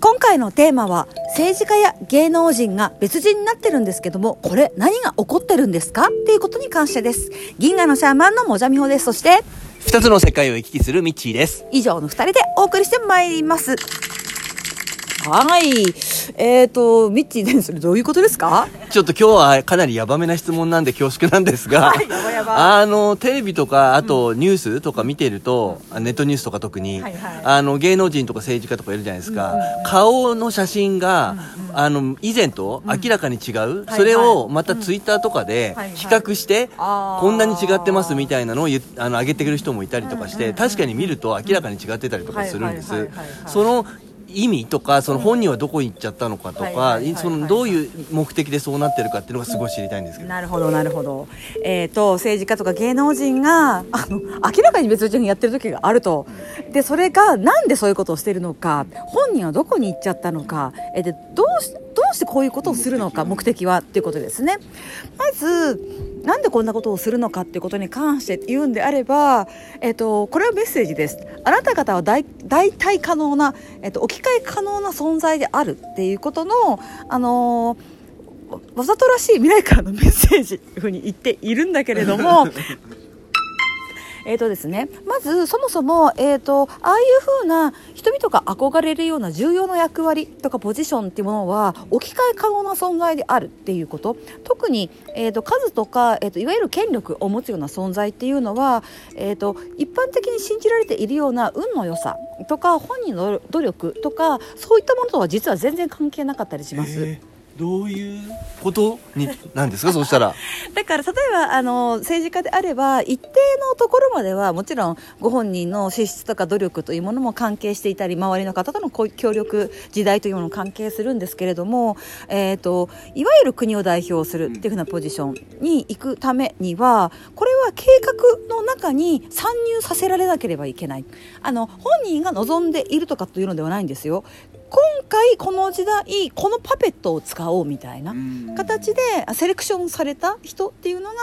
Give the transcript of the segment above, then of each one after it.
今回のテーマは政治家や芸能人が別人になってるんですけどもこれ何が起こってるんですか？っていうことに関してです。銀河のシャーマンのもじゃみほです。そして二つの世界を行き来するミッチーです。以上の二人でお送りしてまいります。はい。えーとミッチーねそれどういうことですか？ちょっと今日はかなりヤバめな質問なんで恐縮なんですが、あの、テレビとか、あとニュースとか見てると、ネットニュースとか特に、はいはい。あの、芸能人とか政治家とかいるじゃないですか、顔の写真が、あの、以前と明らかに違う、はいそれをまたツイッターとかで比較して、こんなに違ってますみたいなのを言あの上げてくる人もいたりとかして、確かに見ると明らかに違ってたりとかするんです。その意味とかその本人はどこに行っちゃったのかとかどういう目的でそうなってるかっていうのがすごい知りたいんですけど。なるほどなるほど。えっ、と政治家とか芸能人があの明らかに別人やってる時があると。でそれがなんでそういうことをしてるのか本人はどこに行っちゃったのか。えーでどうしどうしてこういうことをするのか目的はっていうことですね。まずなんでこんなことをするのかっていうことに関して言うんであれば、えっとこれはメッセージです。あなた方は代代替可能な、えっと置き換え可能な存在であるっていうことのあのわわざとらしい未来からのメッセージというふうに言っているんだけれども えーとですね、まずそもそも、えー、とああいうふうな人々が憧れるような重要な役割とかポジションっていうものは置き換え可能な存在であるっていうこと特に、えー、と数とか、えー、といわゆる権力を持つような存在っていうのは、えー、と一般的に信じられているような運の良さとか本人の努力とかそういったものとは実は全然関係なかったりします。えーどういうことになんですか？そうしたら。だから例えばあの政治家であれば一定のところまではもちろんご本人の資質とか努力というものも関係していたり周りの方との協力時代というものも関係するんですけれども、えー、といわゆる国を代表するっていうふうなポジションに行くためにはこれは計画の中に参入させられなければいけない。あの本人が望んでいるとかというのではないんですよ。今回この時代このパペットを使おうみたいな形でセレクションされた人っていうのが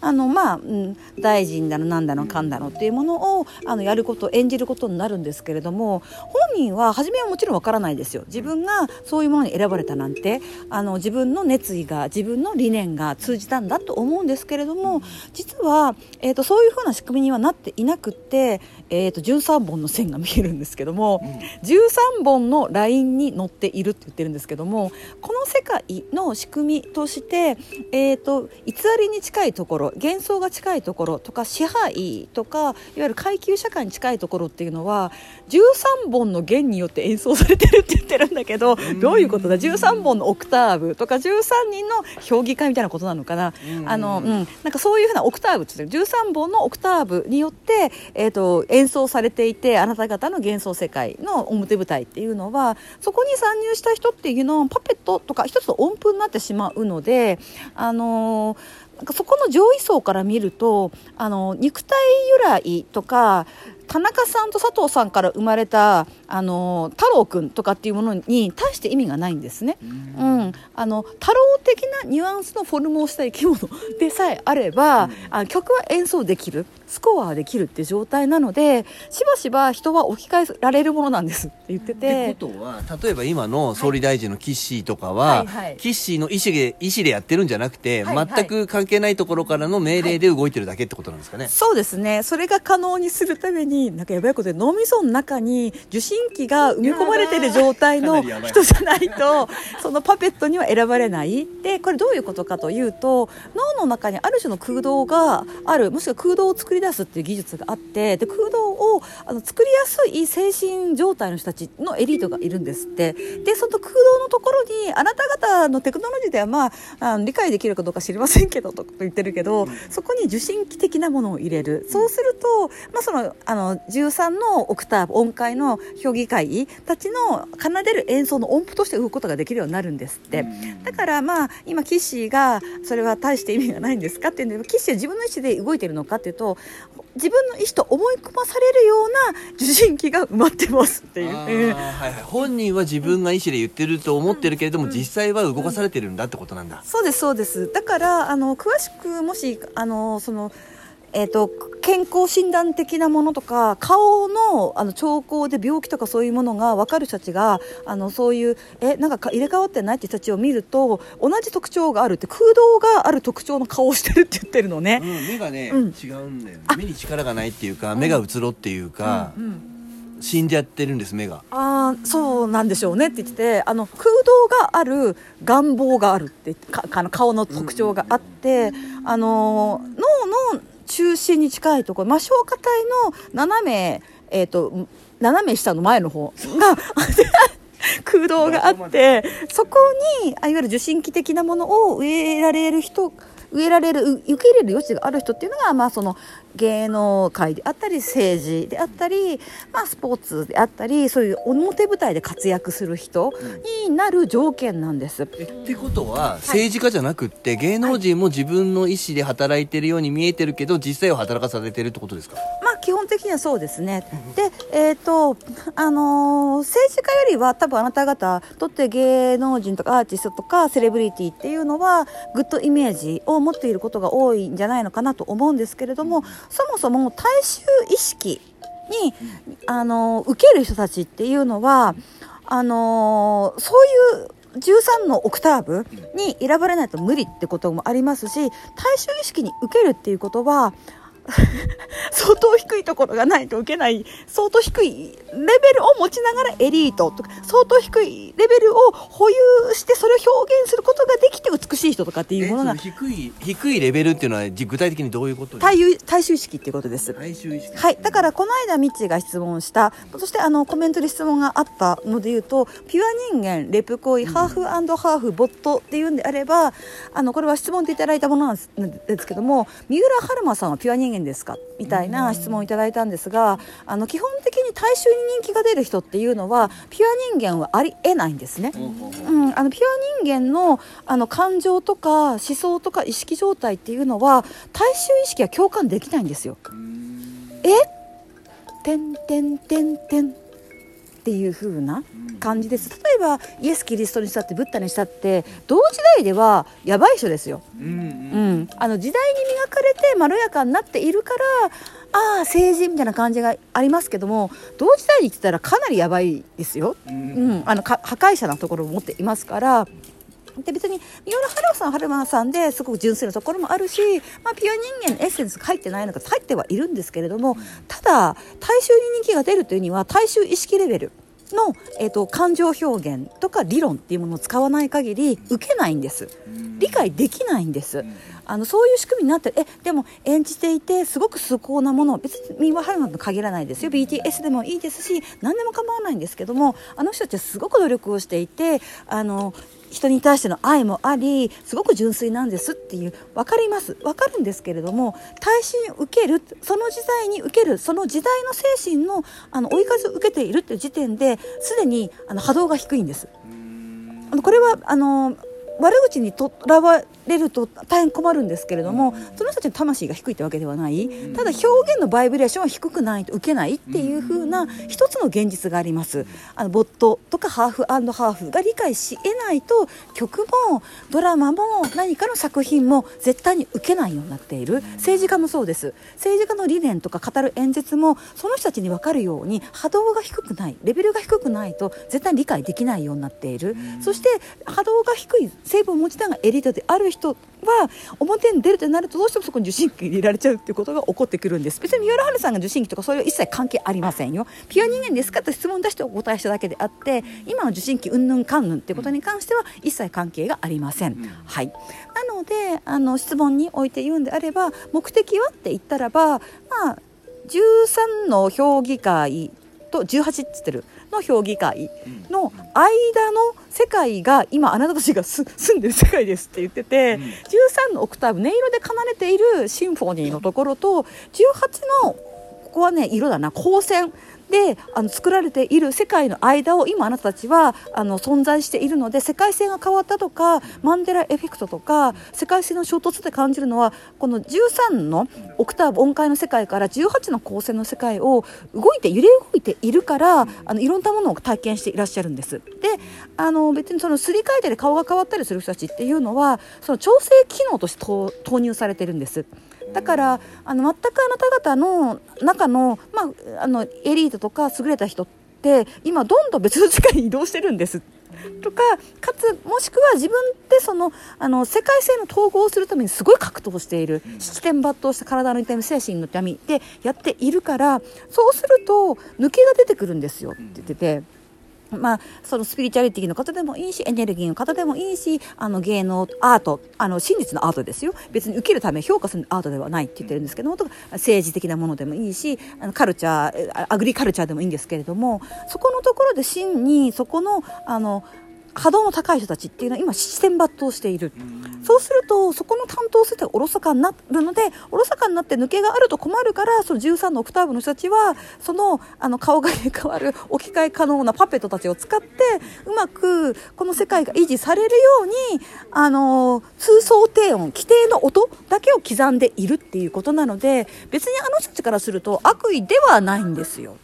あの、まあうん、大臣だのなんだのかん。だのっていうものをあのやること演じることになるんですけれども本人は初めはもちろんわからないですよ。自分がそういうものに選ばれたなんてあの自分の熱意が自分の理念が通じたんだと思うんですけれども実は、えー、とそういうふうな仕組みにはなっていなくって、えー、と13本の線が見えるんですけども、13本のラインに乗っているって言ってるんですけどもこの世界の仕組みとして、えー、と偽りに近いところ幻想が近いところとか支配とかいわゆる階級社会に近いところっていうのは13本の弦によって演奏されてるって言ってるんだけどどういうことだ？13本のオクターブとか13人の評議会みたいなことなのかな？あの、うん、なんかそういうふうなオクターブって言ってる。13本のオクターブによって、えー、と演奏されていてあなた方の幻想世界の表舞台っていうのはそここに参入した人っていうのはパペットとか一つの音符になってしまうのであのーなんかそこの上位層から見るとあの肉体由来とか田中さんと佐藤さんから生まれたあの太郎くんとかっていうものに大して意味がないんですね。うん、あの太郎的なニュアンスのフォルムをした生き物 でさえあれば、あ曲は演奏できるスコアはできるっていう状態なのでしばしば人は置き換えられるものなんです。って言ってて。ってことは例えば今の総理大臣のキッシーとかは、はい。はい。キッシーの意思で意思でやってるんじゃなくて、はい。はい。全く関係ないところからの命令で動いてるだけってことなんですかね、そうですね。それが可能にするためになんかやばいことで脳みその中に受信機が埋め込まれてる状態の人じゃないとそのパペットには選ばれない。でこれどういうことかというと脳の中にある種の空洞がある。もしくは空洞を作り出すっていう技術があってで空洞をあの作りやすい精神状態の人たちのエリートがいるんですって。でその空洞のところにあなた方のテクノロジーではまああの理解できるかどうか知りませんけどと言ってるけどそこに受信機的なものを入れる。そうすると、まあ、そのあの13のオクターブ音階の評議会たちの奏でる演奏の音符として動くことができるようになるんですって。だからまあ今キッシーがそれは大して意味がないんですかっていうんでキッシーは自分の意思で動いてるのかっていうと自分の意思と思い込まされるような受信機が埋まってますっていう。はいはい、本人は自分が意思で言ってると思ってるけれども、実際は動かされてるんだってことなんだ、そうですそうです。だからあの詳しくもしあのそのえーと、健康診断的なものとか顔のあの兆候で病気とかそういうものが分かる人たちがあのそういうえなんか入れ替わってないって人たちを見ると同じ特徴があるって空洞がある特徴の顔をしてるって言ってるのね、うん、目がね、うん、違うんだよ、ね、目に力がないっていうか目がうつろっていうか、うんうん。死んじゃってるんです目が。ああそうなんでしょうねって言っててあの空洞がある願望があるってかあの顔の特徴があって、うん、あの脳の中心に近いところ、まあ、消化体の斜め、えっ、ー、と、斜め下の前の方が 空洞があって、そこに、いわゆる受信機的なものを植えられる人植えられる受け入れる余地がある人っていうのが、まあ、その芸能界であったり政治であったり、まあ、スポーツであったりそういう表舞台で活躍する人になる条件なんです。えってことは政治家じゃなくって、芸能人も自分の意思で働いてるように見えてるけど実際は働かされてるってことですか、まあ、基本的にはそうですね。で、えーとあのー、政治家よりは多分あなた方とって芸能人とかアーティストとかセレブリティっていうのはグッドイメージを持っていることが多いんじゃないのかなと思うんですけれどもそもそも大衆意識にあの受ける人たちっていうのはあのそういう13のオクターブに選ばれないと無理ってこともありますし大衆意識に受けるっていうことは 相当低いところがないと受けない。相当低いレベルを持ちながらエリートとか相当低いレベルを保有してそれを表現することができて美しい人とかっていうものが低い低いレベルっていうのは具体的にどういうこと大大衆意識っていうことです。はい。だからこの間ミッチーが質問したそしてあのコメントで質問があったので言うとピュア人間レプコイ、ハーフハーフボットっていうんであればあのこれは質問でいただいたものなんですけども三浦春馬さんはピュア人間ですか？みたいな質問をいただいたんですがあの基本的に大衆に人気が出る人っていうのはピュア人間はありえないんですね。うん、あのピュア人間のあの感情とか思想とか意識状態っていうのは大衆意識は共感できないんですよ。え？てんてんてんてんっていう風な感じです。例えばイエス・キリストにしたってブッダにしたって同時代ではやばい人ですよ、うん、うん、あの時代に磨かれてまろやかになっているからああ政治みたいな感じがありますけども同時代に言ってたらかなりやばいですよ、うん、うん、あの破壊者なところを持っていますからで別に三浦春馬さん春馬さんですごく純粋なところもあるし、まあ、ピュア人間のエッセンスが入ってないのか入ってはいるんですけれどもただ大衆に人気が出るというには大衆意識レベルの、えーと、感情表現とか理論っていうものを使わない限り受けないんです。理解できないんです。あのそういう仕組みになってえでも演じていてすごく崇高なもの。別に三輪春馬と限らないですよ。BTS でもいいですし何でも構わないんですけどもあの人たちはすごく努力をしていてあの人に対しての愛もありすごく純粋なんですっていう分かります。分かるんですけれども大衆に受けるその時代に受けるその時代の精神のあの追い風を受けているっていう時点ですでにあの波動が低いんです。これはあの悪口にとらわれると大変困るんですけれども、その人たちの魂が低いってわけではない。ただ表現のバイブレーションは低くないと受けないっていう風な一つの現実があります。あのボットとかハーフハーフが理解し得ないと曲もドラマも何かの作品も絶対に受けないようになっている。政治家もそうです。政治家の理念とか語る演説もその人たちに分かるように波動が低くないレベルが低くないと絶対に理解できないようになっている。そして波動が低い成分を持ちながらエリートである人は表に出るとなるとどうしてもそこに受信機入れられちゃうっていうことが起こってくるんです。別に三浦春さんが受信機とかそういう一切関係ありませんよ。ピュア人間ですかと質問出してお答えしただけであって今の受信機うんぬんかんぬんっていうことに関しては一切関係がありません、はい。なのであの質問において言うんであれば目的はって言ったらばまあ13の評議会と18って言ってる。の評議会の間の世界が今あなたたちが 住んでる世界ですって言ってて、うん、13のオクターブ音色で奏でているシンフォニーのところと18のここはね色だな。光線であの作られている世界の間を今あなたたちはあの存在しているので世界線が変わったとかマンデラエフェクトとか世界線の衝突で感じるのはこの13のオクターブ音階の世界から18の光線の世界を動いて揺れ動いているからあのいろんなものを体験していらっしゃるんです。であの別にそのすり替えたり顔が変わったりする人たちっていうのはその調整機能として投入されてるんです。だからあの全くあなた方の中の,、まあ、あのエリートとか優れた人って今どんどん別の世界に移動してるんです。とかかつもしくは自分でそのあの世界性の統合をするためにすごい格闘している七点抜刀した体の痛み精神の痛みでやっているからそうすると抜けが出てくるんですよって言ってて。まあ、そのスピリチュアリティの方でもいいしエネルギーの方でもいいしあの芸能アートあの真実のアートですよ。別に受けるため評価するアートではないって言ってるんですけどもとか政治的なものでもいいしあのカルチャーアグリカルチャーでもいいんですけれどもそこのところで真にそこのあの波動の高い人たちっていうのは今七点抜刀している。そうするとそこの担当するとおろそかになるのでおろそかになって抜けがあると困るからその13のオクターブの人たちはそのあの顔が変わる置き換え可能なパペットたちを使ってうまくこの世界が維持されるようにあの通奏低音規定の音だけを刻んでいるっていうことなので別にあの人たちからすると悪意ではないんですよ。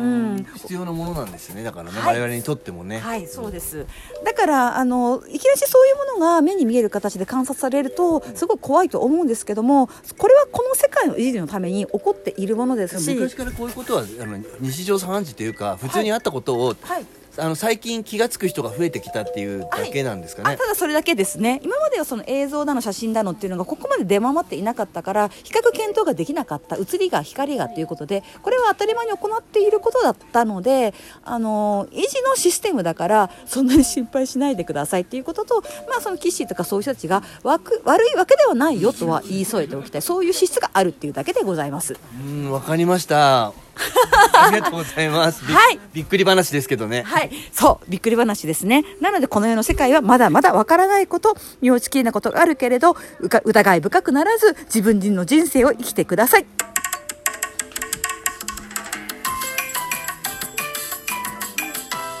うん。必要なものなんですね。だからね、はい、我々にとってもね。はいそうです。だからあのいきなりそういうものが目に見える形で観察されるとすごい怖いと思うんですけどもこれはこの世界の維持のために起こっているものですし昔からこういうことはあの日常茶飯事というか普通にあったことを、はい、はいあの最近気が付く人が増えてきたっていうだけなんですかね、はい、ただそれだけですね。今まではその映像だの写真だのっていうのがここまで出回っていなかったから比較検討ができなかった写りが光がということでこれは当たり前に行っていることだったのであの維持のシステムだからそんなに心配しないでくださいっていうことと、まあ、そのキッシーとかそういう人たちが悪いわけではないよとは言い添えておきたい。そういう資質があるっていうだけでございます。うんわかりました ありがとうございます。はい。びっくり話ですけどね。はい。そう、びっくり話ですね。なので、この世の世界はまだまだわからないこと、妙ちきりなことがあるけれど、疑い深くならず、自分の人生を生きてください。